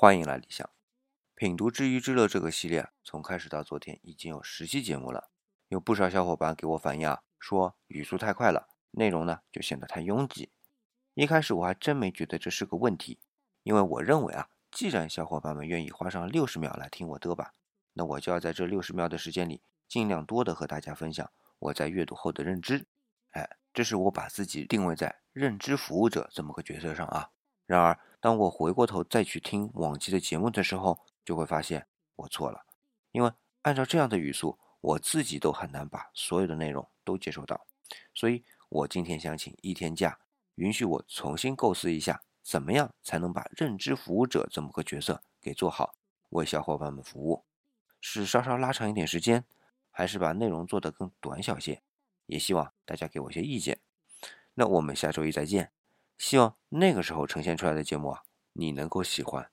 欢迎来理想品读知鱼之乐这个系列，从开始到昨天已经有十期节目了。有不少小伙伴给我反映啊，说语速太快了，内容呢就显得太拥挤。一开始我还真没觉得这是个问题，因为我认为啊，既然小伙伴们愿意花上六十秒来听我嘚吧，那我就要在这六十秒的时间里，尽量多的和大家分享我在阅读后的认知。哎，这是我把自己定位在认知服务者这么个角色上啊。然而，当我回过头再去听往期的节目的时候，就会发现我错了，因为按照这样的语速，我自己都很难把所有的内容都接收到。所以，我今天想请一天假，允许我重新构思一下，怎么样才能把认知服务者这么个角色给做好，为小伙伴们服务？是稍稍拉长一点时间，还是把内容做得更短小些？也希望大家给我一些意见。那我们下周一再见。希望那个时候呈现出来的节目啊，你能够喜欢。